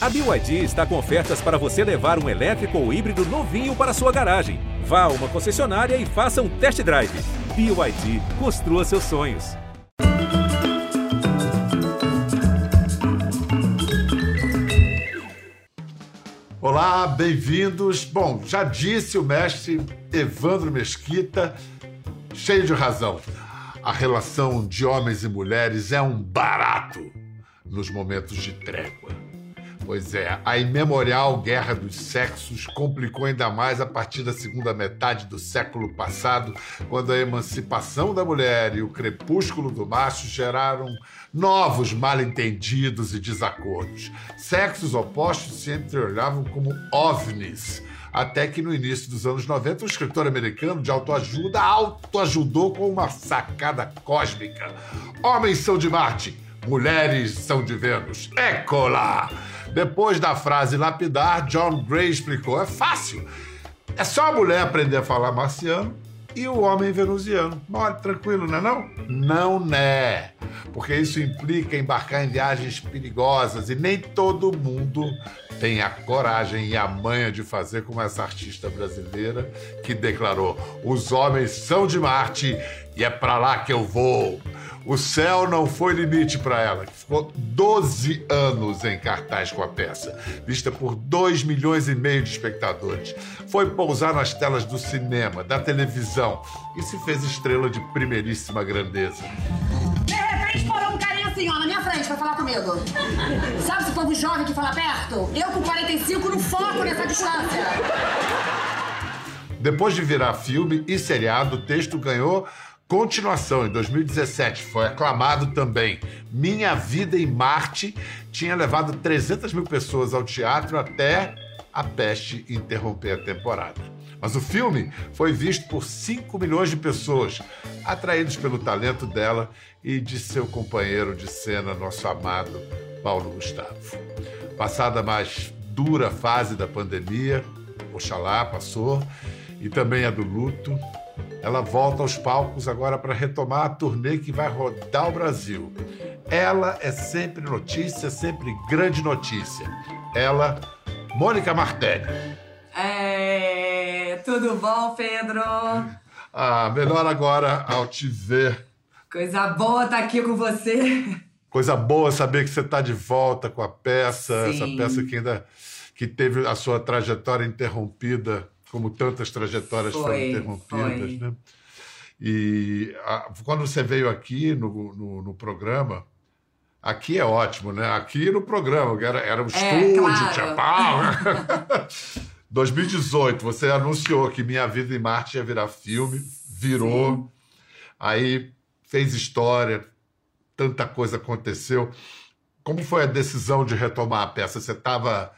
A BYD está com ofertas para você levar um elétrico ou híbrido novinho para sua garagem. Vá a uma concessionária e faça um test drive. BYD, construa seus sonhos. Olá, bem-vindos. Bom, já disse o mestre Evandro Mesquita, cheio de razão. A relação de homens e mulheres é um barato nos momentos de trégua. Pois é, a imemorial Guerra dos Sexos complicou ainda mais a partir da segunda metade do século passado, quando a emancipação da mulher e o crepúsculo do macho geraram novos mal-entendidos e desacordos. Sexos opostos se entreolhavam como ovnis. Até que no início dos anos 90, um escritor americano de autoajuda autoajudou com uma sacada cósmica. Homens são de Marte, mulheres são de Vênus. Écola! Depois da frase lapidar, John Gray explicou: é fácil. É só a mulher aprender a falar marciano e o homem venusiano. Mole, tranquilo, não é não? Não né. Porque isso implica embarcar em viagens perigosas e nem todo mundo tem a coragem e a manha de fazer como essa artista brasileira que declarou: os homens são de Marte e é para lá que eu vou. O céu não foi limite para ela, que ficou 12 anos em cartaz com a peça, vista por 2 milhões e meio de espectadores. Foi pousar nas telas do cinema, da televisão e se fez estrela de primeiríssima grandeza. De repente parou um carinha assim, ó, na minha frente pra falar comigo. Sabe esse povo jovem que fala perto? Eu com 45 no foco nessa distância. Depois de virar filme e seriado, o texto ganhou Continuação, em 2017, foi aclamado também. Minha Vida em Marte tinha levado 300 mil pessoas ao teatro até a peste interromper a temporada. Mas o filme foi visto por 5 milhões de pessoas, atraídos pelo talento dela e de seu companheiro de cena, nosso amado Paulo Gustavo. Passada a mais dura fase da pandemia, oxalá passou, e também a do luto, ela volta aos palcos agora para retomar a turnê que vai rodar o Brasil. Ela é sempre notícia, sempre grande notícia. Ela, Mônica Martelli. É, tudo bom, Pedro? Ah, melhor agora ao te ver. Coisa boa estar aqui com você. Coisa boa saber que você está de volta com a peça, Sim. essa peça que ainda que teve a sua trajetória interrompida como tantas trajetórias Foi, foram interrompidas, foi. né? E a- quando você veio aqui no, no, no programa, aqui é ótimo, né? Aqui no programa, era, era um estúdio, claro. tinha pau. 2018, você anunciou que Minha Vida em Marte ia virar filme, virou, Sim. aí fez história, tanta coisa aconteceu. Como foi a decisão de retomar a peça? Você estava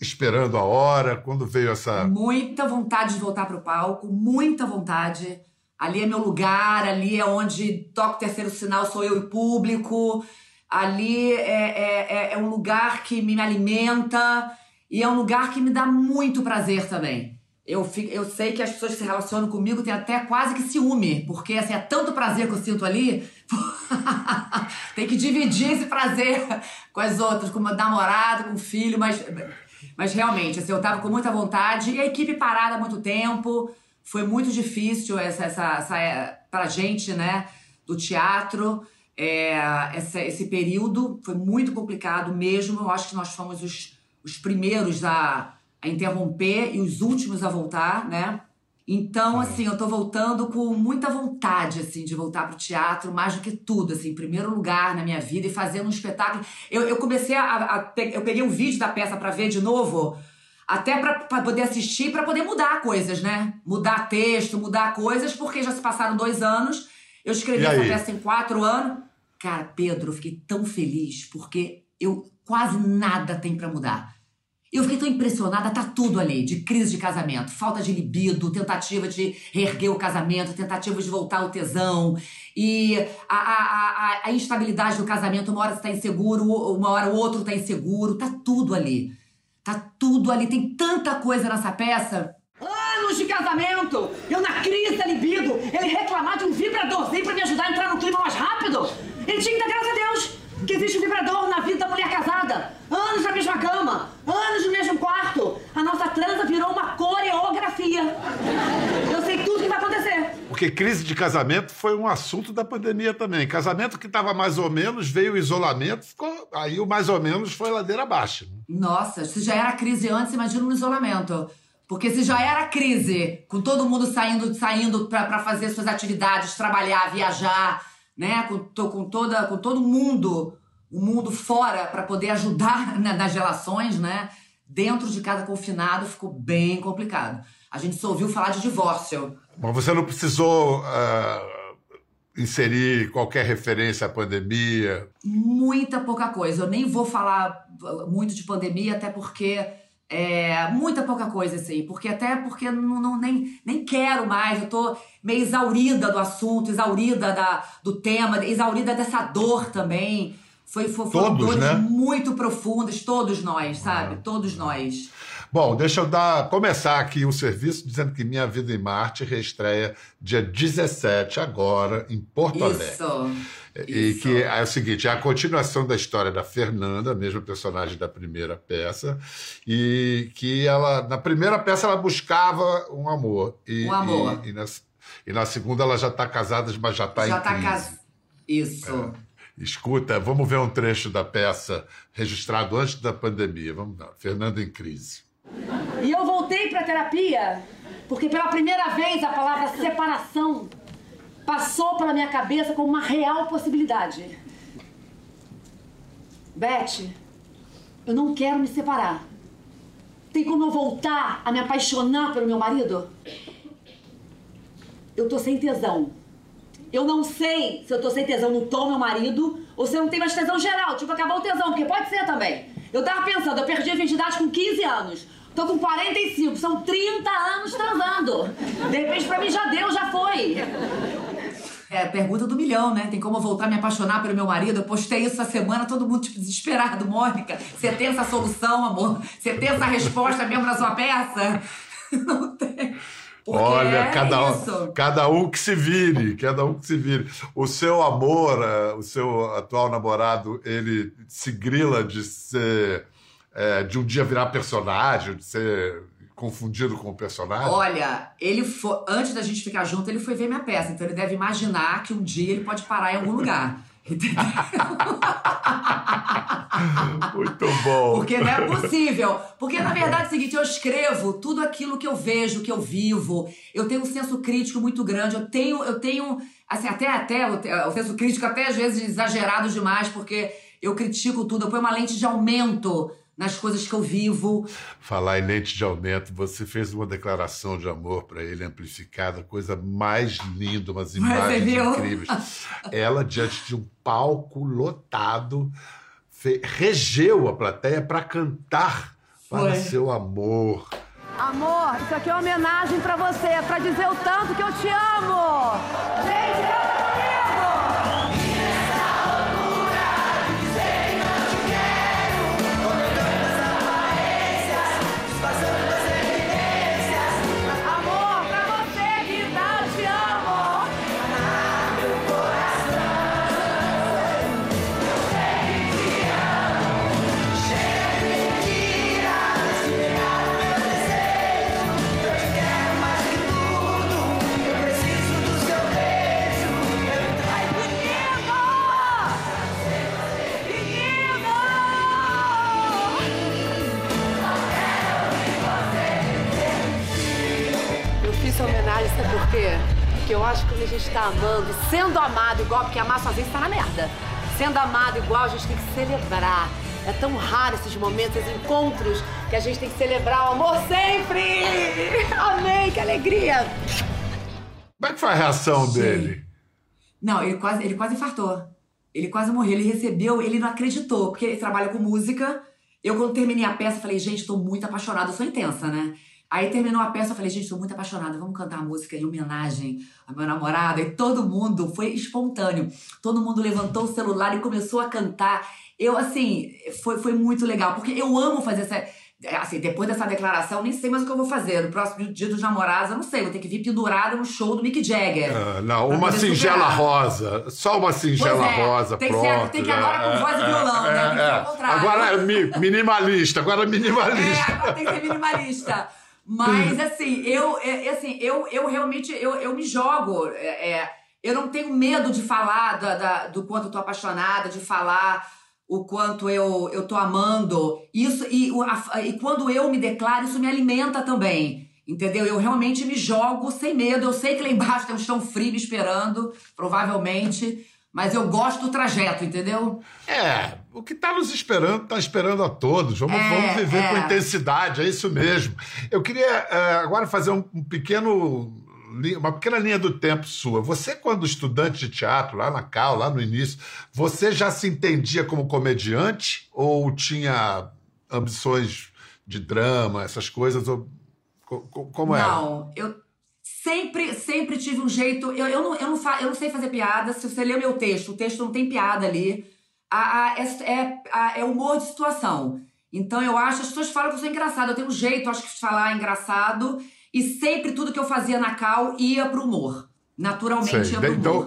esperando a hora? Quando veio essa. Muita vontade de voltar pro palco, muita vontade. Ali é meu lugar, ali é onde toco o terceiro sinal, sou eu e o público. Ali é, é, é- é um lugar que me alimenta e é um lugar que me dá muito prazer também. Eu, fico, eu sei que as pessoas que se relacionam comigo têm até quase que ciúme, porque assim, é tanto prazer que eu sinto ali. Tem que dividir esse prazer com as outras, com o namorado, com o filho, mas, mas realmente, assim, eu tava com muita vontade e a equipe parada há muito tempo. Foi muito difícil essa, essa, essa é, pra gente, né, do teatro. É, essa- esse período foi muito complicado mesmo. Eu acho que nós fomos os, os primeiros a, a interromper e os últimos a voltar, né? Então, assim, eu tô voltando com muita vontade, assim, de voltar pro teatro, mais do que tudo, assim, em primeiro lugar na minha vida e fazendo um espetáculo. Eu, eu comecei a, a Eu peguei um vídeo da peça pra ver de novo, até pra, pra poder assistir, pra poder mudar coisas, né? Mudar texto, mudar coisas, porque já se passaram dois anos. Eu escrevi essa peça em quatro anos. Cara, Pedro, eu fiquei tão feliz, porque eu quase nada tem pra mudar. Eu fiquei tão impressionada, tá tudo ali, de crise de casamento, falta de libido, tentativa de reerguer o casamento, tentativa de voltar ao tesão, e a, a, a, a instabilidade do casamento, uma hora você tá inseguro, uma hora o outro tá inseguro, tá tudo ali. Tá tudo ali, tem tanta coisa nessa peça. Anos de casamento! Eu na crise da libido! Ele reclamar de um vibradorzinho pra me ajudar a entrar no clima mais rápido! Ele tinha que dar graças a Deus que existe um vibrador na vida da mulher casada! anos na mesma cama, anos no mesmo quarto. A nossa transa virou uma coreografia. Eu sei tudo que vai acontecer. Porque crise de casamento foi um assunto da pandemia também. Casamento que estava mais ou menos, veio o isolamento, ficou... aí o mais ou menos foi ladeira abaixo. Né? Nossa, se já era crise antes, imagina no isolamento. Porque se já era crise, com todo mundo saindo, saindo para fazer suas atividades, trabalhar, viajar, né? Com, com, toda, com todo mundo o mundo fora para poder ajudar nas relações, né? Dentro de casa confinado ficou bem complicado. A gente só ouviu falar de divórcio. Mas você não precisou uh, inserir qualquer referência à pandemia? Muita pouca coisa. Eu nem vou falar muito de pandemia, até porque é, muita pouca coisa, assim, porque até porque não, não, nem, nem quero mais, eu tô meio exaurida do assunto, exaurida da, do tema, exaurida dessa dor também. Foi, foi, foram todos, dores né? muito profundas, todos nós, sabe? Todos nós. Bom, deixa eu dar, começar aqui o serviço dizendo que Minha Vida em Marte reestreia dia 17, agora, em Porto Isso. Alegre. E Isso. que é o seguinte: é a continuação da história da Fernanda, a mesma personagem da primeira peça, e que ela, na primeira peça, ela buscava um amor. E, um amor. E, e, na, e na, segunda ela já está casada, mas já está em Já está casada. Isso. É. Escuta, vamos ver um trecho da peça registrado antes da pandemia. Vamos lá. Fernanda em crise. E eu voltei para terapia porque pela primeira vez a palavra separação passou pela minha cabeça como uma real possibilidade. Beth, eu não quero me separar. Tem como eu voltar a me apaixonar pelo meu marido? Eu tô sem tesão. Eu não sei se eu tô sem tesão no tom meu marido ou se eu não tenho mais tesão geral, tipo acabar o tesão, porque pode ser também. Eu tava pensando, eu perdi a virgindade com 15 anos. Tô com 45, são 30 anos transando. De repente pra mim já deu, já foi. É, pergunta do milhão, né? Tem como eu voltar a me apaixonar pelo meu marido? Eu postei isso essa semana, todo mundo tipo, desesperado. Mônica, você tem essa solução, amor? Você tem essa resposta mesmo na sua peça? Não tem. Olha, é cada, um, cada um que se vire, cada um que se vire. O seu amor, eh, o seu atual namorado, ele se grila de ser é, de um dia virar personagem, de ser confundido com o personagem? Olha, ele foi, antes da gente ficar junto, ele foi ver minha peça, então ele deve imaginar que um dia ele pode parar em algum lugar. Muito bom. Porque não é possível. Porque, na verdade, é o seguinte: eu escrevo tudo aquilo que eu vejo, que eu vivo. Eu tenho um senso crítico muito grande. Eu tenho, eu tenho, assim, até, até o senso crítico, até às vezes exagerado demais, porque eu critico tudo. Eu ponho uma lente de aumento nas coisas que eu vivo. Falar em lente de aumento, você fez uma declaração de amor para ele amplificada, coisa mais linda, umas imagens incríveis. Ela, diante de um palco lotado, regeu a plateia para cantar Foi. para seu amor. Amor, isso aqui é uma homenagem para você, para dizer o tanto que eu te amo. Gente, eu amando, sendo amado igual, porque amar sozinho está na merda. Sendo amado igual, a gente tem que celebrar. É tão raro esses momentos, esses encontros, que a gente tem que celebrar o amor sempre! Amém, que alegria! Como é que foi a reação Sim. dele? Não, ele quase, ele quase infartou. Ele quase morreu. Ele recebeu, ele não acreditou, porque ele trabalha com música. Eu, quando terminei a peça, falei, gente, tô muito apaixonada, eu sou intensa, né? Aí terminou a peça, eu falei, gente, estou muito apaixonada, vamos cantar a música em homenagem ao meu namorado. E todo mundo, foi espontâneo, todo mundo levantou o celular e começou a cantar. Eu, assim, foi, foi muito legal, porque eu amo fazer essa. Assim, depois dessa declaração, nem sei mais o que eu vou fazer. No próximo dia dos namorados, eu não sei, vou ter que vir pendurada no show do Mick Jagger. Ah, não, uma singela rosa. Só uma singela é, rosa, tem pronto. Que, tem que agora com voz e é, violão, é, né? É, é. Agora é minimalista, agora é minimalista. É, agora tem que ser minimalista. Mas assim, eu, é, é, assim, eu, eu realmente eu, eu me jogo. É, é, eu não tenho medo de falar da, da, do quanto eu tô apaixonada, de falar o quanto eu, eu tô amando. Isso e, a, e quando eu me declaro, isso me alimenta também. Entendeu? Eu realmente me jogo sem medo. Eu sei que lá embaixo tem um chão frio me esperando, provavelmente. Mas eu gosto do trajeto, entendeu? É, o que está nos esperando, está esperando a todos. Vamos, é, vamos viver é. com intensidade, é isso mesmo. Eu queria uh, agora fazer um, um, pequeno, uma pequena linha do tempo sua. Você, quando estudante de teatro, lá na Cal, lá no início, você já se entendia como comediante ou tinha ambições de drama, essas coisas? Ou, como era? Não, eu Sempre, sempre tive um jeito. Eu, eu, não, eu, não, fa, eu não sei fazer piada. Se você ler o meu texto, o texto não tem piada ali. A, a, é, a, é humor de situação. Então eu acho, as pessoas falam que eu sou engraçada. Eu tenho um jeito, acho que, de falar engraçado. E sempre tudo que eu fazia na Cal ia pro humor. Naturalmente sei. ia pro humor. Então,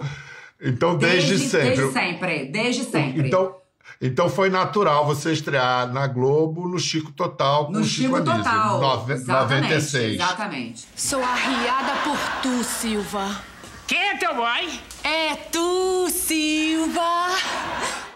então desde, desde sempre. Desde sempre, desde sempre. Então, então foi natural você estrear na Globo no Chico Total no Chico, Chico Total. Nove, exatamente, 96. Exatamente. Sou arriada por tu, Silva. Quem é teu boy? É tu, Silva.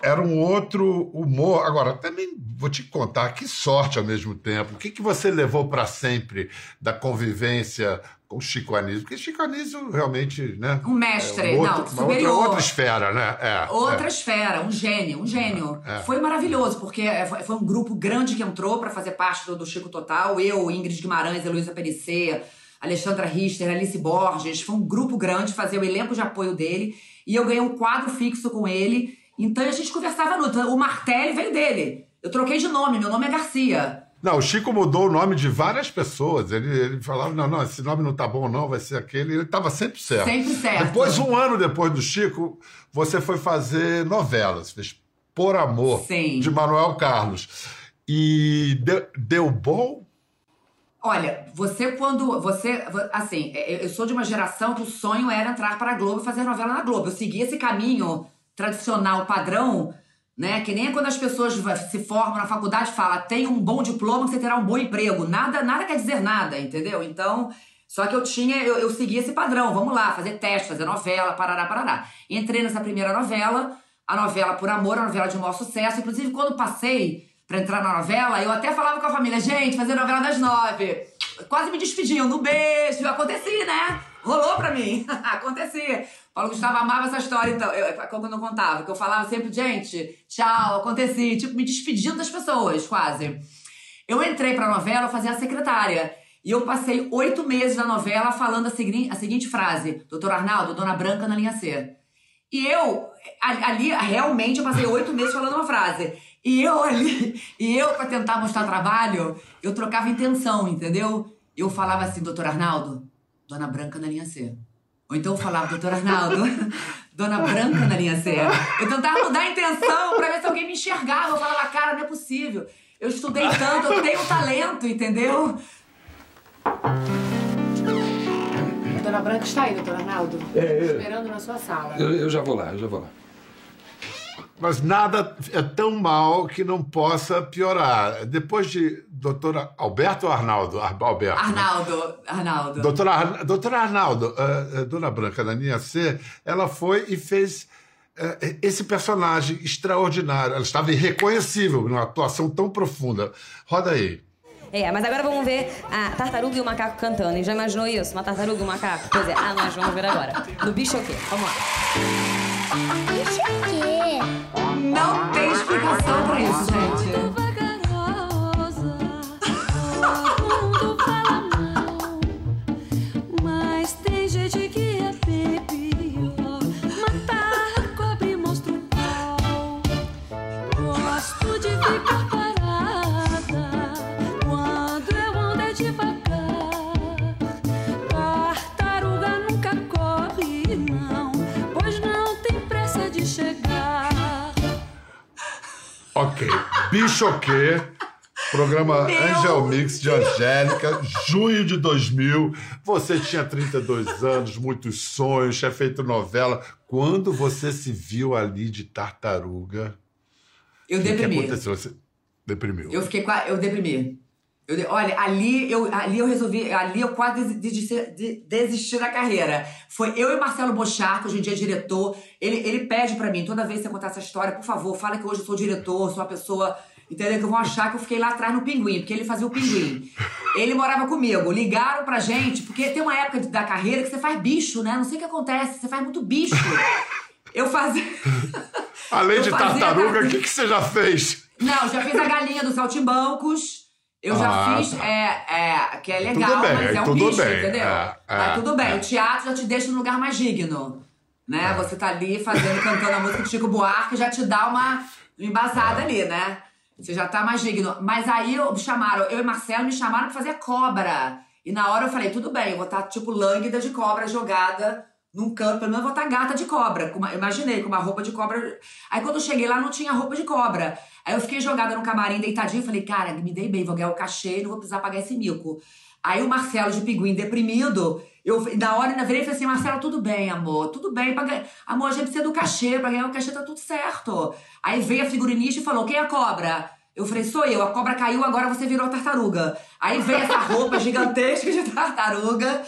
Era um outro humor. Agora, também vou te contar que sorte ao mesmo tempo. O que, que você levou para sempre da convivência com Chico Anísio, porque Chico Anísio realmente, né? Um mestre, é um outro, não, superior. Outra, outra, esfera, né? É, outra é. esfera, um gênio, um gênio. É. Foi maravilhoso, porque é, foi um grupo grande que entrou para fazer parte do, do, Chico Total. Eu, Ingrid Guimarães, Heloísa Perissé, Alexandra Richter, Alice Borges. Foi um grupo grande fazer o elenco de apoio dele. E eu ganhei um quadro fixo com ele. Então a gente conversava muito. O Martelli veio dele. Eu troquei de nome, meu nome é Garcia. Não, o Chico mudou o nome de várias pessoas. Ele, ele falava, não, não, esse nome não tá bom não, vai ser aquele. Ele estava sempre certo. Sempre certo. Depois, um ano depois do Chico, você foi fazer novelas. Fez Por Amor, Sim. de Manuel Carlos. E deu, deu bom? Olha, você quando. Você. Assim, eu sou de uma geração que o sonho era entrar para a Globo e fazer novela na Globo. Eu segui esse caminho tradicional, padrão, né? Que nem quando as pessoas se formam na faculdade falam, tem um bom diploma, você terá um bom emprego. Nada, nada quer dizer nada, entendeu? Então, só que eu tinha, eu, eu segui esse padrão, vamos lá, fazer teste, fazer novela, parará, parará. Entrei nessa primeira novela, a novela Por Amor, a novela de maior sucesso. Inclusive, quando passei pra entrar na novela, eu até falava com a família, gente, fazer novela das nove. Quase me despediam, no beijo, acontecia, né? Rolou pra mim, acontecia. Paulo Gustavo amava essa história, então, eu, quando eu não contava, que eu falava sempre, gente, tchau, aconteci, tipo, me despedindo das pessoas, quase. Eu entrei pra novela, fazer a secretária. E eu passei oito meses na novela falando a, segui a seguinte frase: Doutor Arnaldo, Dona Branca na linha C. E eu, ali, realmente, eu passei oito meses falando uma frase. E eu ali, e eu, pra tentar mostrar trabalho, eu trocava intenção, entendeu? Eu falava assim, doutor Arnaldo, Dona Branca na linha C. Ou então eu falava, doutor Arnaldo, Dona Branca na linha C. Eu tentava mudar a intenção pra ver se alguém me enxergava. Eu falava, cara, não é possível. Eu estudei tanto, eu tenho talento, entendeu? A Dona Branca está aí, doutor Arnaldo. É, é. Esperando na sua sala. Eu, eu já vou lá, eu já vou lá. Mas nada é tão mal que não possa piorar. Depois de doutora Alberto ou Arnaldo? Alberto. Arnaldo, né? Arnaldo. Doutora, Ar, doutora Arnaldo, uh, Dona Branca da Ninha C, ela foi e fez uh, esse personagem extraordinário. Ela estava irreconhecível numa atuação tão profunda. Roda aí. É, mas agora vamos ver a tartaruga e o macaco cantando. E já imaginou isso? Uma tartaruga e um macaco? Pois é, ah, nós vamos ver agora. No bicho o quê? Vamos lá. Bicho o quê? Não tem explicação pra isso, gente. Bichoquê, programa Meu Angel Mix de Angélica, junho de 2000. Você tinha 32 anos, muitos sonhos, tinha feito novela. Quando você se viu ali de tartaruga? Eu deprimi. O que aconteceu? Você deprimiu? Eu fiquei eu deprimi. Eu, olha, ali eu, ali eu resolvi, ali eu quase desisti, de- desisti da carreira. Foi eu e Marcelo Bochar, que hoje em dia é diretor. Ele, ele pede pra mim, toda vez que você contar essa história, por favor, fala que hoje eu sou diretor, sou uma pessoa. Entendeu? Que vão achar que eu fiquei lá atrás no pinguim, porque ele fazia o pinguim. Ele morava comigo. Ligaram pra gente, porque tem uma época da carreira que você faz bicho, né? Não sei o que acontece, você faz muito bicho. Eu fazia. Além Eu de fazia tartaruga, o que, que você já fez? Não, já fiz a galinha dos saltimbancos. Eu Ah, já fiz, tá. é, é, que é legal, bem, mas é um tudo bicho, bem, entendeu? é, é, Mas tudo bem, é. o teatro já te deixa num lugar mais digno, né? Você tá ali fazendo, cantando a música de Chico Buarque, já te dá uma embasada ali, né? Você já tá mais digno. Mas aí eu, chamaram, eu e Marcelo me chamaram pra fazer cobra. E na hora eu falei, tudo bem, eu vou estar tipo lânguida de cobra jogada num canto, pelo menos eu vou estar gata de cobra. com uma- imaginei, com uma roupa de cobra. Aí quando eu cheguei lá, não tinha roupa de cobra. Aí eu fiquei jogada no camarim, deitadinha, falei, cara, me dei bem, vou ganhar o cachê e não vou precisar pagar esse mico. Aí o Marcelo de Pinguim, deprimido, eu na hora ainda virei e falei assim, Marcelo, tudo bem, amor, tudo bem. Pra. Amor, a gente precisa do cachê, pra ganhar o cachê tá tudo certo. Aí veio a figurinista e falou, quem é a cobra? Eu falei, sou eu, a cobra caiu, agora você virou tartaruga. Aí veio essa roupa gigantesca de tartaruga,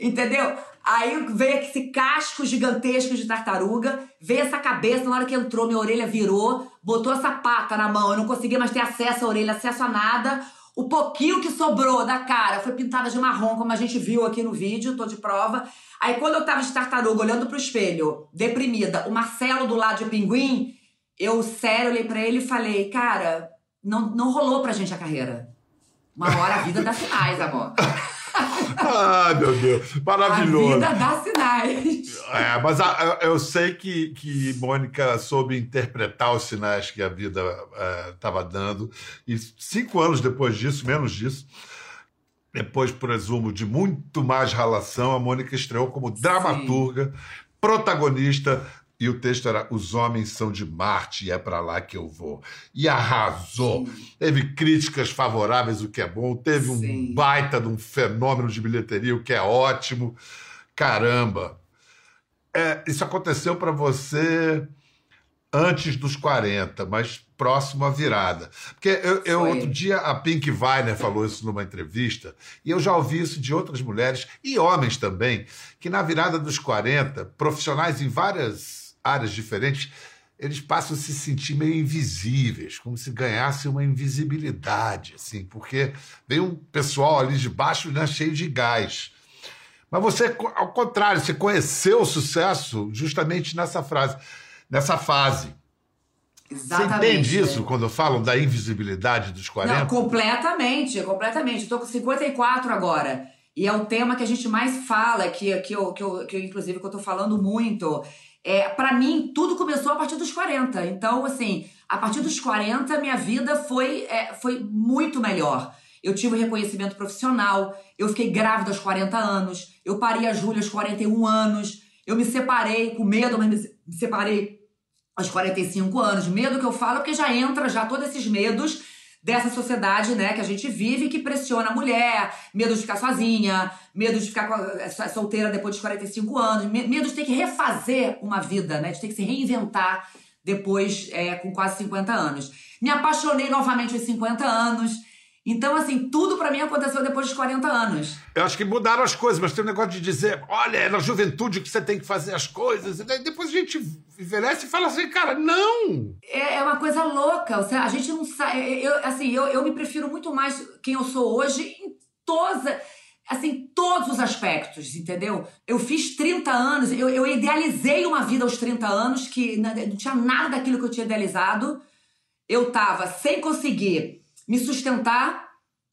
entendeu? Aí veio esse casco gigantesco de tartaruga, veio essa cabeça, na hora que entrou, minha orelha virou, botou essa pata na mão, eu não conseguia mais ter acesso à orelha, acesso a nada. O pouquinho que sobrou da cara foi pintada de marrom, como a gente viu aqui no vídeo, tô de prova. Aí quando eu tava de tartaruga, olhando pro espelho, deprimida, o Marcelo do lado de pinguim, eu sério olhei pra ele e falei, cara, não, não rolou pra gente a carreira. Uma hora a vida dá sinais, amor. Ai, meu Deus. A Maravilhoso. vida dá sinais. É, mas a- eu sei que, que Mônica soube interpretar os sinais que a vida estava dando. E cinco anos depois disso, menos disso, depois, presumo, de muito mais relação, a Mônica estreou como dramaturga, protagonista. E o texto era Os Homens São de Marte e é para lá que eu vou. E arrasou. Teve críticas favoráveis, o que é bom. Teve um Sim. baita de um fenômeno de bilheteria, o que é ótimo. Caramba. É, isso aconteceu para você antes dos 40, mas próximo à virada. Porque eu, eu- outro dia a Pink Weiner falou isso numa entrevista, e eu já ouvi isso de outras mulheres e homens também, que na virada dos 40, profissionais em várias áreas diferentes, eles passam a se sentir meio invisíveis, como se ganhasse uma invisibilidade, assim, porque vem um pessoal ali de baixo né, cheio de gás. Mas você, ao contrário, você conheceu o sucesso justamente nessa frase, nessa fase. Você entende isso quando falam da invisibilidade dos 40? Não, completamente, completamente. Tô com 54 agora. E é o tema que a gente mais fala, que, que, eu, que, eu, que eu, inclusive, que eu tô falando muito. É, para mim, tudo começou a partir dos 40. Então, assim, a partir dos 40, minha vida foi, é, foi muito melhor. Eu tive um reconhecimento profissional, eu fiquei grávida aos 40 anos, eu parei a Júlia aos 41 anos, eu me separei com medo, mas me se- me separei aos 45 anos. Medo que eu falo, porque já entra já todos esses medos dessa sociedade, né, que a gente vive, que pressiona a mulher, medo de ficar sozinha, medo de ficar solteira depois dos 45 anos, me- medo de ter que refazer uma vida, né, de ter que se reinventar depois, é, com quase 50 anos. Me apaixonei novamente aos 50 anos. Então, assim, tudo pra mim aconteceu depois dos 40 anos. Eu acho que mudaram as coisas, mas tem um negócio de dizer, olha, é na juventude que você tem que fazer as coisas. E depois a gente envelhece e fala assim, cara, não! É, é uma coisa louca. Você- A gente não sabe. Eu, assim, eu, eu me prefiro muito mais quem eu sou hoje em todas. Assim, todos os aspectos, entendeu? Eu fiz 30 anos, eu, eu idealizei uma vida aos 30 anos que não tinha nada daquilo que eu tinha idealizado. Eu tava sem conseguir me sustentar,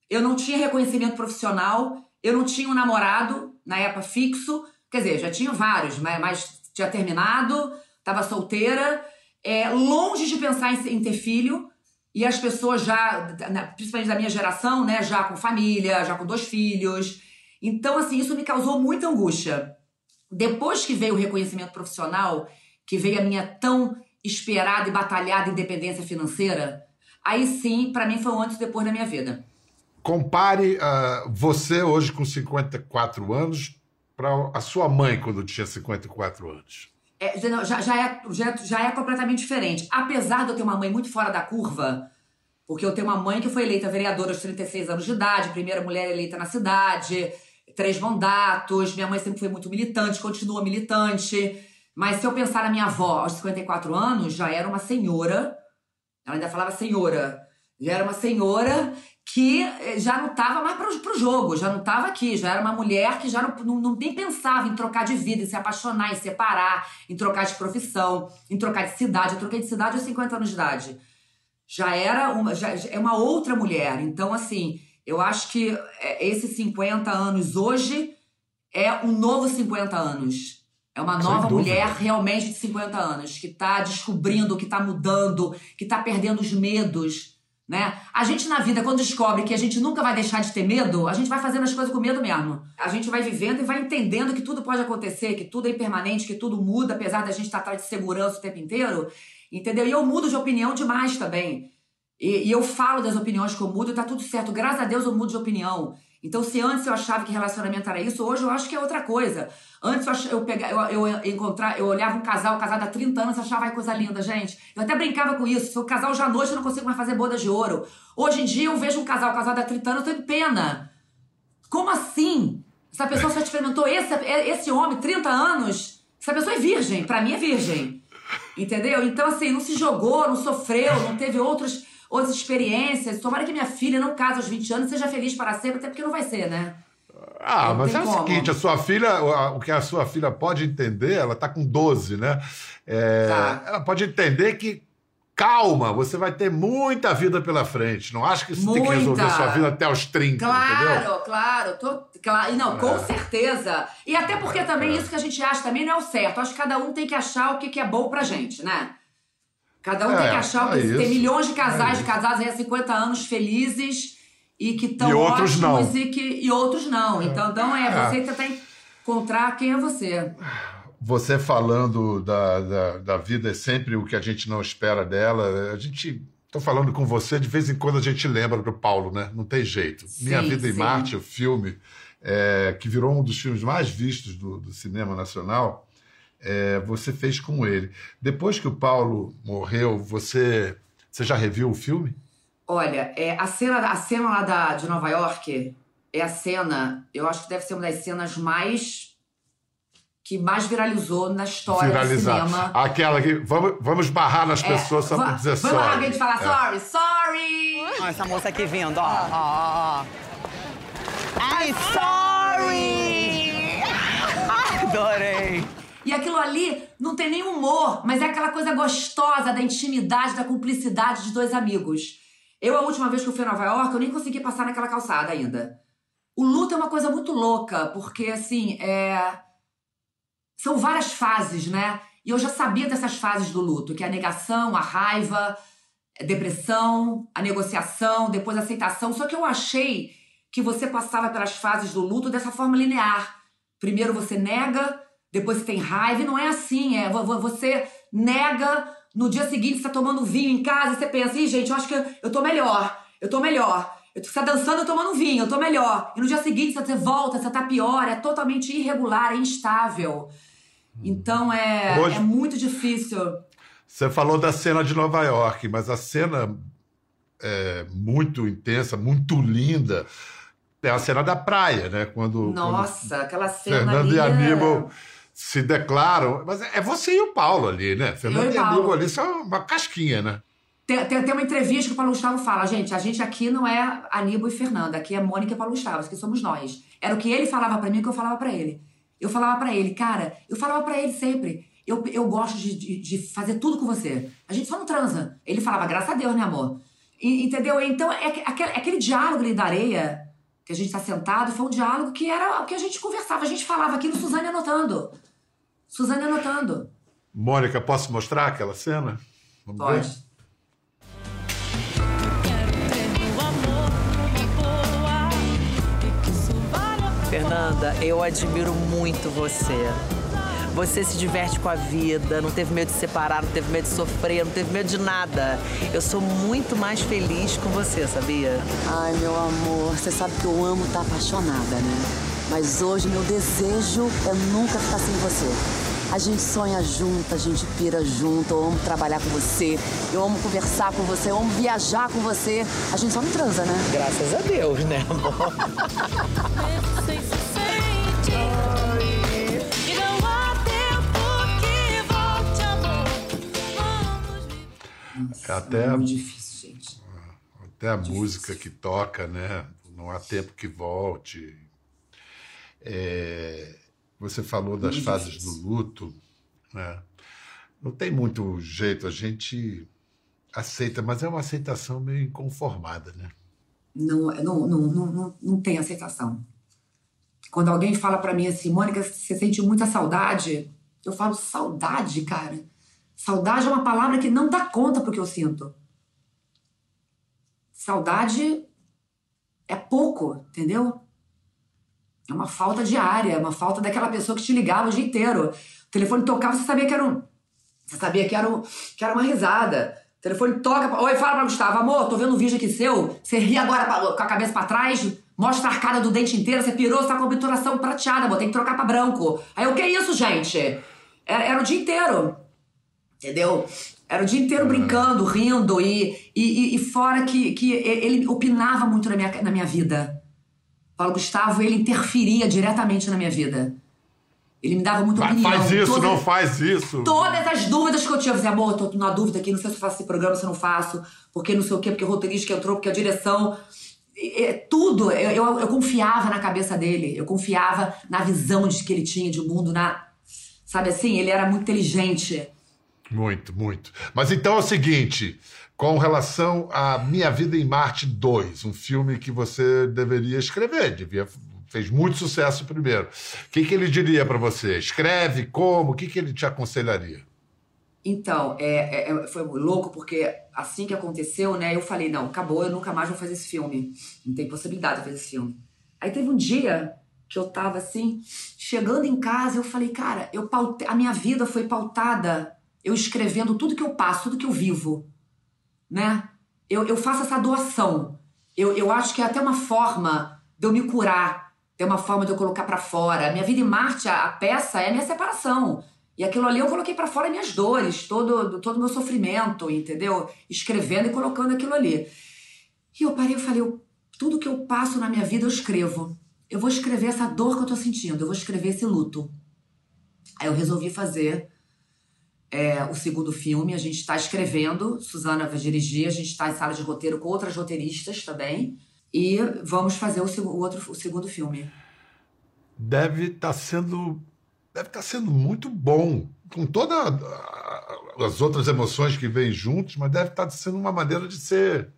eu não tinha reconhecimento profissional, eu não tinha um namorado na época fixo, quer dizer, já tinha vários, mas, mas tinha terminado, estava solteira, é, longe de pensar em, em ter filho, e as pessoas já, principalmente da minha geração, né, já com família, já com dois filhos. Então, assim, isso me causou muita angústia. Depois que veio o reconhecimento profissional, que veio a minha tão esperada e batalhada independência financeira, aí sim, pra mim foi um antes e depois da minha vida. Compare ah, você hoje com 54 anos para a sua mãe quando tinha 54 anos. É, já, já é, já, já é completamente diferente. Apesar de eu ter uma mãe muito fora da curva, Porque eu tenho uma mãe que foi eleita vereadora aos 36 anos de idade, primeira mulher eleita na cidade, três mandatos. Minha mãe sempre foi muito militante, continua militante. Mas se eu pensar na minha avó aos 54 anos, já era uma senhora. Ela ainda falava senhora. Já era uma senhora que eh, já não estava mais pro, pro jogo, já não estava aqui, já era uma mulher que já não, não, não, nem pensava em trocar de vida, em se apaixonar, em separar, em trocar de profissão, em trocar de cidade. Eu troquei de cidade aos 50 anos de idade. Já era uma, já, é uma outra mulher. Então, assim, eu acho que eh, esses 50 anos hoje é um novo 50 anos. É uma nova mulher realmente de 50 anos, que está descobrindo, que está mudando, que está perdendo os medos né? A gente na vida, quando descobre que a gente nunca vai deixar de ter medo, a gente vai fazendo as coisas com medo mesmo. A gente vai vivendo e vai entendendo que tudo pode acontecer, que tudo é impermanente, que tudo muda, apesar da gente estar atrás de segurança o tempo inteiro. Entendeu? E eu mudo de opinião demais também. E, e eu falo das opiniões que eu mudo e tá tudo certo. Graças a Deus eu mudo de opinião. Então, se antes eu achava que relacionamento era isso, hoje eu acho que é outra coisa. Antes eu, ach... eu, pegava, eu, eu, encontrar, eu olhava um casal casado há 30 anos achava ai, coisa linda, gente. Eu até brincava com isso. Se o casal já noite, eu não consigo mais fazer boda de ouro. Hoje em dia eu vejo um casal casado há 30 anos, eu tenho pena. Como assim? Essa pessoa só experimentou esse, esse homem 30 anos. Essa pessoa é virgem. Para mim é virgem. Entendeu? Então, assim, não se jogou, não sofreu, não teve outros outras experiências. Tomara que minha filha não case aos 20 anos e seja feliz para sempre, até porque não vai ser, né? Ah, não mas é o como. seguinte, a sua filha, o que a sua filha pode entender, ela está com 12, né? É, tá. Ela pode entender que, calma, você vai ter muita vida pela frente. Não acho que você muita. tem que resolver sua vida até os 30, claro, entendeu? Claro, claro. Claro, não, é. com certeza. E até porque também é. isso que a gente acha também não é o certo. Acho que cada um tem que achar o que, que é bom pra gente, né? Cada um é, tem que achar que. É tem milhões de casais é de casados aí há 50 anos felizes e que estão ótimos não. e que e outros não. Então, então é, é você tentar encontrar quem é você. Você falando da, da, da vida é sempre o que a gente não espera dela. A gente Estou falando com você, de vez em quando a gente lembra do Paulo, né? Não tem jeito. Sim, Minha Vida sim. em Marte, o filme, é, que virou um dos filmes mais vistos do, do cinema nacional, é, você fez com ele. Depois que o Paulo morreu, você, você já reviu o filme? Olha, é, a, cena, a cena lá da, de Nova York é a cena, eu acho que deve ser uma das cenas mais que mais viralizou na história Viralizar. do cinema. Aquela que vamos, vamos barrar nas é, pessoas só pra dizer sorry. Vamos alguém falar é. sorry, sorry! essa moça aqui vindo, ó, ó, ó. Ai, sorry! Adorei! E aquilo ali não tem nem humor, mas é aquela coisa gostosa da intimidade, da cumplicidade de dois amigos. Eu, a última vez que eu fui a Nova York, eu nem consegui passar naquela calçada ainda. O luto é uma coisa muito louca, porque, assim, é... são várias fases, né? E eu já sabia dessas fases do luto, que é a negação, a raiva, a depressão, a negociação, depois a aceitação. Só que eu achei que você passava pelas fases do luto dessa forma linear. Primeiro você nega, depois você tem raiva, e não é assim, é você nega, no dia seguinte você tá tomando vinho em casa, e você pensa, ih, gente, eu acho que eu tô melhor, eu tô melhor. Você tá dançando, tomando vinho, eu tô melhor. E no dia seguinte você volta, você tá pior, é totalmente irregular, é instável. Então é, Hoje, é muito difícil. Você falou da cena de Nova York, mas a cena é muito intensa, muito linda. É a cena da praia, né? Quando, Nossa, quando aquela cena Fernando ali e Aníbal é se declaram. Mas é você e o Paulo ali, né? Fernando e Aníbal ali são uma casquinha, né? Tem, tem, tem, uma entrevista que o Paulo Gustavo fala, gente, a gente aqui não é Aníbal e Fernanda, aqui é Mônica e Paulo Gustavo, aqui somos nós. Era o que ele falava para mim, o que eu falava para ele. Eu falava para ele, cara, eu falava para ele sempre, eu, eu gosto de, de, de, fazer tudo com você. A gente só não transa. Ele falava, graças a Deus, né, amor? E, entendeu? Então, é, aquele, aquele diálogo ali da areia, que a gente tá sentado, foi um diálogo que era o que a gente conversava, a gente falava aqui no Suzane anotando. Suzane anotando. Mônica, posso mostrar aquela cena? Vamos Pode. Ver? Fernanda, eu admiro muito você. Você se diverte com a vida, não teve medo de separar, não teve medo de sofrer, não teve medo de nada. Eu sou muito mais feliz com você, sabia? Ai, meu amor, você sabe que eu amo estar apaixonada, né? Mas hoje meu desejo é nunca ficar sem você. A gente sonha junto, a gente pira junto. Eu amo trabalhar com você, eu amo conversar com você, eu amo viajar com você. A gente só não transa, né? Graças a Deus, né, amor? É até, É muito difícil, gente. até a música que toca, né? Não há tempo que volte. É, você falou das Muito fases difícil. do luto, né? Não tem muito jeito, a gente aceita, mas é uma aceitação meio inconformada, né? Não, não, não, não, não, não tem aceitação. Quando alguém fala pra mim assim, Mônica, você sente muita saudade? Eu falo, saudade, cara? Saudade é uma palavra que não dá conta pro que eu sinto. Saudade é pouco, entendeu? É uma falta diária, é uma falta daquela pessoa que te ligava o dia inteiro. O telefone tocava, você sabia que era um. Você sabia que era, um, que era uma risada. O telefone toca. Oi, fala pra Gustavo, amor, tô vendo um vídeo aqui seu. Você ri agora com a cabeça pra trás, mostra a arcada do dente inteiro, você pirou, você tá com a obturação prateada, amor, tem que trocar pra branco. Aí o que é isso, gente? Era, era o dia inteiro. Entendeu? Era o dia inteiro brincando, rindo e, e, e- e fora que, que ele opinava muito na minha, na minha vida. Paulo Gustavo, ele interferia diretamente na minha vida. Ele me dava muita opinião. faz isso, Todas- não faz isso. Todas as dúvidas que eu tinha, eu dizia, amor, tô na dúvida aqui, não sei se eu faço esse programa, se eu não faço, porque não sei o quê, porque o roteirista que entrou, porque a direção. E- tudo, eu, eu, eu confiava na cabeça dele, eu confiava na visão de que ele tinha de mundo, na. Sabe assim? Ele era muito inteligente. Muito, muito. Mas então é o seguinte, com relação a Minha Vida em Marte 2, um filme que você deveria escrever, devia, fez muito sucesso primeiro. O que, que ele diria para você? Escreve como? O que, que ele te aconselharia? Então, é, é- é- foi louco, porque assim que aconteceu, né, eu falei, não, acabou, eu nunca mais vou fazer esse filme. Não tem possibilidade de fazer esse filme. Aí teve um dia que eu tava assim, chegando em casa, eu falei, cara, eu paute... a minha vida foi pautada eu escrevendo tudo que eu passo, tudo que eu vivo, né? Eu, eu faço essa doação. Eu, eu acho que é até uma forma de eu me curar, é uma forma de eu colocar pra fora. Minha vida em Marte, a, a peça, é a minha separação. E aquilo ali eu coloquei pra fora minhas dores, todo todo o meu sofrimento, entendeu? Escrevendo e colocando aquilo ali. E eu parei e falei, eu- tudo que eu passo na minha vida eu escrevo. Eu vou escrever essa dor que eu tô sentindo, eu vou escrever esse luto. Aí eu resolvi fazer é, o segundo filme, a gente está escrevendo, Suzana vai dirigir, a gente está em sala de roteiro com outras roteiristas também. E vamos fazer o, o outro, o segundo filme. Deve estar sendo deve estar sendo muito bom, com todas as outras emoções que vêm juntos, mas deve estar sendo uma maneira de ser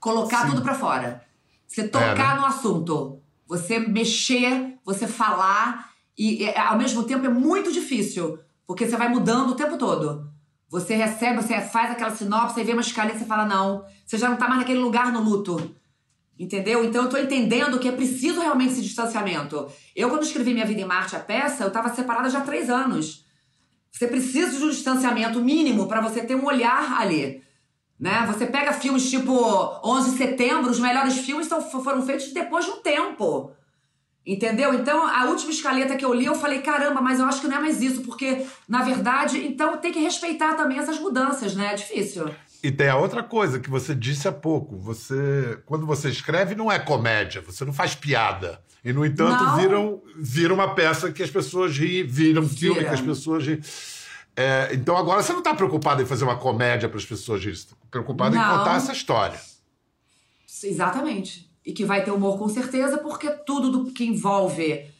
Colocar tudo pra fora. Você tocar É, né? no assunto. Você mexer, você falar. E é, ao mesmo tempo é muito difícil. Porque você vai mudando o tempo todo. Você recebe, você faz aquela sinopse, aí vê uma escaleta e você fala, não. Você já não tá mais naquele lugar no luto. Entendeu? Então eu tô entendendo que é preciso realmente esse distanciamento. Eu, quando escrevi Minha Vida em Marte, a peça, eu tava separada já há três anos. Você precisa de um distanciamento mínimo pra você ter um olhar ali. Né? Você pega filmes tipo 11 de setembro, os melhores filmes foram feitos depois de um tempo. Entendeu? Então, a última escaleta que eu li, eu falei, caramba, mas eu acho que não é mais isso, porque, na verdade, então tem que respeitar também essas mudanças, né? É difícil. E tem a outra coisa que você disse há pouco. Você, quando você escreve, não é comédia, você não faz piada. E, no entanto, Não. viram, vira uma peça que as pessoas riem, viram um filme que as pessoas riem. É, então agora você não está preocupado em fazer uma comédia para as pessoas rirem, você está preocupado em Não. contar essa história. Exatamente. E que vai ter humor com certeza, porque tudo do que envolve.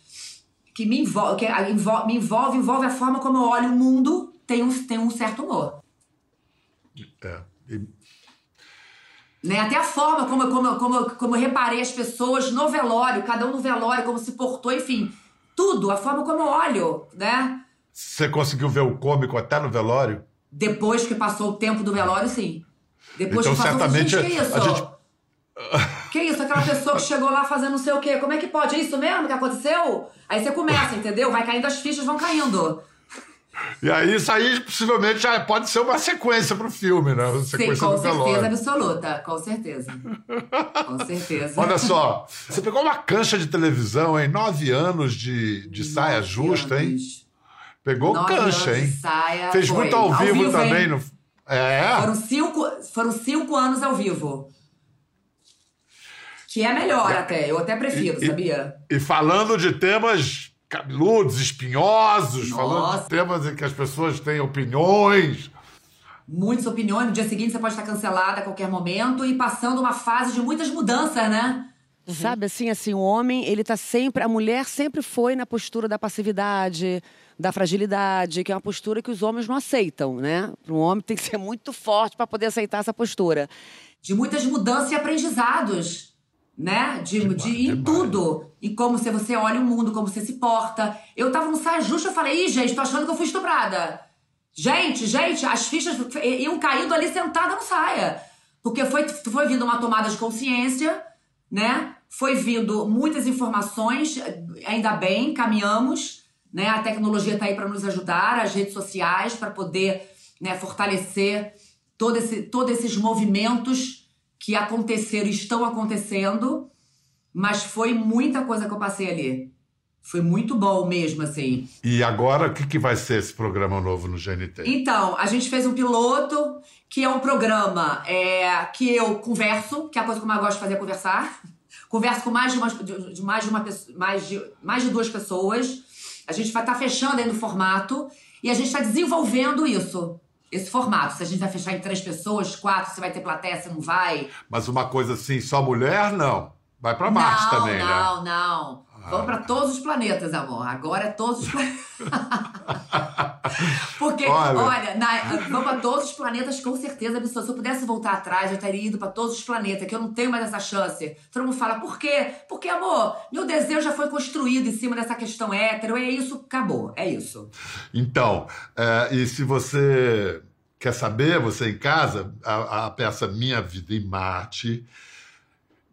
Que me envolve, que a- envol- me envolve, envolve a forma como eu olho o mundo, tem um, tem um certo humor. É. E- Né? Até a forma como, eu- como, como, como eu reparei as pessoas no velório, cada um no velório, como se portou, enfim. Tudo, a forma como eu olho, né? Você conseguiu ver o cômico até no velório? Depois que passou o tempo do velório, sim. Depois Então, que passou, certamente, gente, que isso? a gente- Que isso? Aquela pessoa que chegou lá fazendo não sei o quê. Como é que pode? É isso mesmo que aconteceu? Aí você começa, entendeu? Vai caindo as fichas, vão caindo. E aí, isso aí possivelmente já pode ser uma sequência pro filme, né? Uma Sim, sequência com do certeza velório. absoluta. Com certeza. Com certeza. Olha só, você pegou uma cancha de televisão em nove anos de, de saia Nove justa, hein? anos. Pegou Nove cancha, hein? saia, Fez foi. muito ao, vivo, hein? também. No... É? Foram cinco, foram cinco anos ao vivo. Que é melhor até, eu até prefiro, E- sabia? E falando de temas cabeludos, espinhosos, Nossa. falando de temas em que as pessoas têm opiniões. Muitas opiniões, no dia seguinte você pode estar cancelada a qualquer momento e passando uma fase de muitas mudanças, né? Sabe assim, assim, o homem, ele tá sempre, a mulher sempre foi na postura da passividade, da fragilidade, que é uma postura que os homens não aceitam, né? Um homem tem que ser muito forte para poder aceitar essa postura. De muitas mudanças e aprendizados, né? De, de, em tudo. Em como se você olha o mundo, como você se porta. Eu tava no saia justa, eu falei, ih, gente, tô achando que eu fui estuprada. Gente, gente, as fichas iam caindo ali sentada no saia. Porque foi, foi vindo uma tomada de consciência, né? Foi vindo muitas informações, ainda bem, caminhamos, né? A tecnologia está aí para nos ajudar, as redes sociais, para poder né, fortalecer todo esse, todos esses movimentos que aconteceram e estão acontecendo, mas foi muita coisa que eu passei ali. Foi muito bom mesmo, assim. E agora, o que, que vai ser esse programa novo no GNT? Então, a gente fez um piloto, que é um programa é, que eu converso, que é a coisa que eu mais gosto de fazer é conversar. Converso com mais de, uma, de, de mais, de uma, mais, de, mais de duas pessoas. A gente vai estar fechando aí no formato e a gente está desenvolvendo isso. Esse formato. Se a gente vai fechar em três pessoas, quatro, se vai ter plateia, se não vai. Mas uma coisa assim, só mulher, não. Vai pra Marte não, também, né? não, não. Vamos para todos os planetas, amor. Agora é todos os planetas. Porque, Olha. olha, na- vamos para todos os planetas com certeza absoluta. Se eu pudesse voltar atrás, eu teria ido para todos os planetas, que eu não tenho mais essa chance. Todo mundo fala, por quê? Porque, amor, meu desejo já foi construído em cima dessa questão hétero. É isso, acabou. É isso. Então, é, e se você quer saber, você em casa, a, a peça Minha Vida em Marte,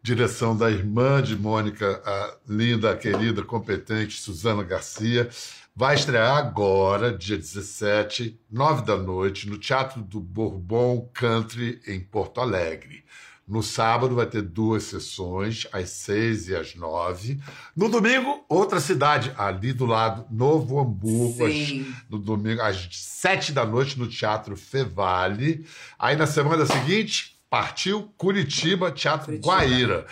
direção da irmã de Mônica, a linda, querida, competente Suzana Garcia, vai estrear agora, dia 17, nove da noite, no Teatro do Bourbon Country, em Porto Alegre. No sábado vai ter duas sessões, às seis e às nove. No domingo, outra cidade, ali do lado, Novo Hamburgo, às no domingo, às sete da noite, no Teatro Fevale. Aí na semana seguinte, partiu Curitiba, Teatro Curitiba. Guaíra.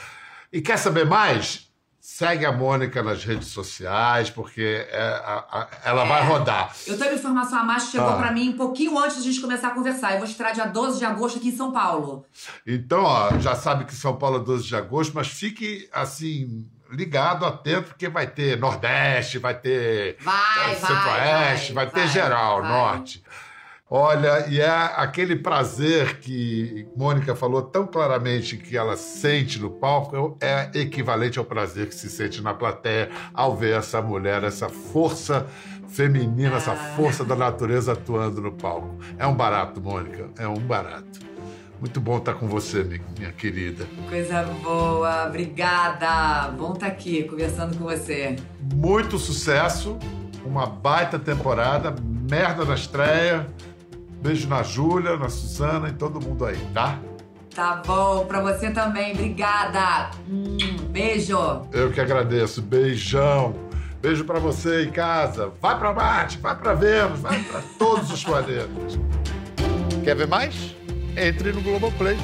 E quer saber mais? Segue a Mônica nas redes sociais, porque é, a- a- ela vai rodar. Eu tenho uma informação a mais que chegou Ah. pra mim um pouquinho antes de a gente começar a conversar. Eu vou estrear dia 12 de agosto aqui em São Paulo. Então, ó, já sabe que São Paulo é 12 de agosto, mas fique assim. Ligado, atento, porque vai ter Nordeste, vai ter Vai, eh, vai, Centro-Oeste, vai, vai, ter geral. Norte. Olha, e é aquele prazer que Mônica falou tão claramente que ela sente no palco, é equivalente ao prazer que se sente na plateia ao ver essa mulher, essa força feminina, essa Ah. força da natureza atuando no palco. É um barato, Mônica, é um barato. Muito bom estar com você, mi- minha querida. Coisa boa, obrigada. Bom estar aqui conversando com você. Muito sucesso, uma baita temporada, merda na estreia. Beijo na Júlia, na Suzana e todo mundo aí, tá? Tá bom, pra você também, obrigada. Hum, beijo. Eu que agradeço. Beijão. Beijo pra você em casa. Vai pra Marte, vai pra Vênus, vai pra todos os planetas. Quer ver mais? Entre no Globoplay.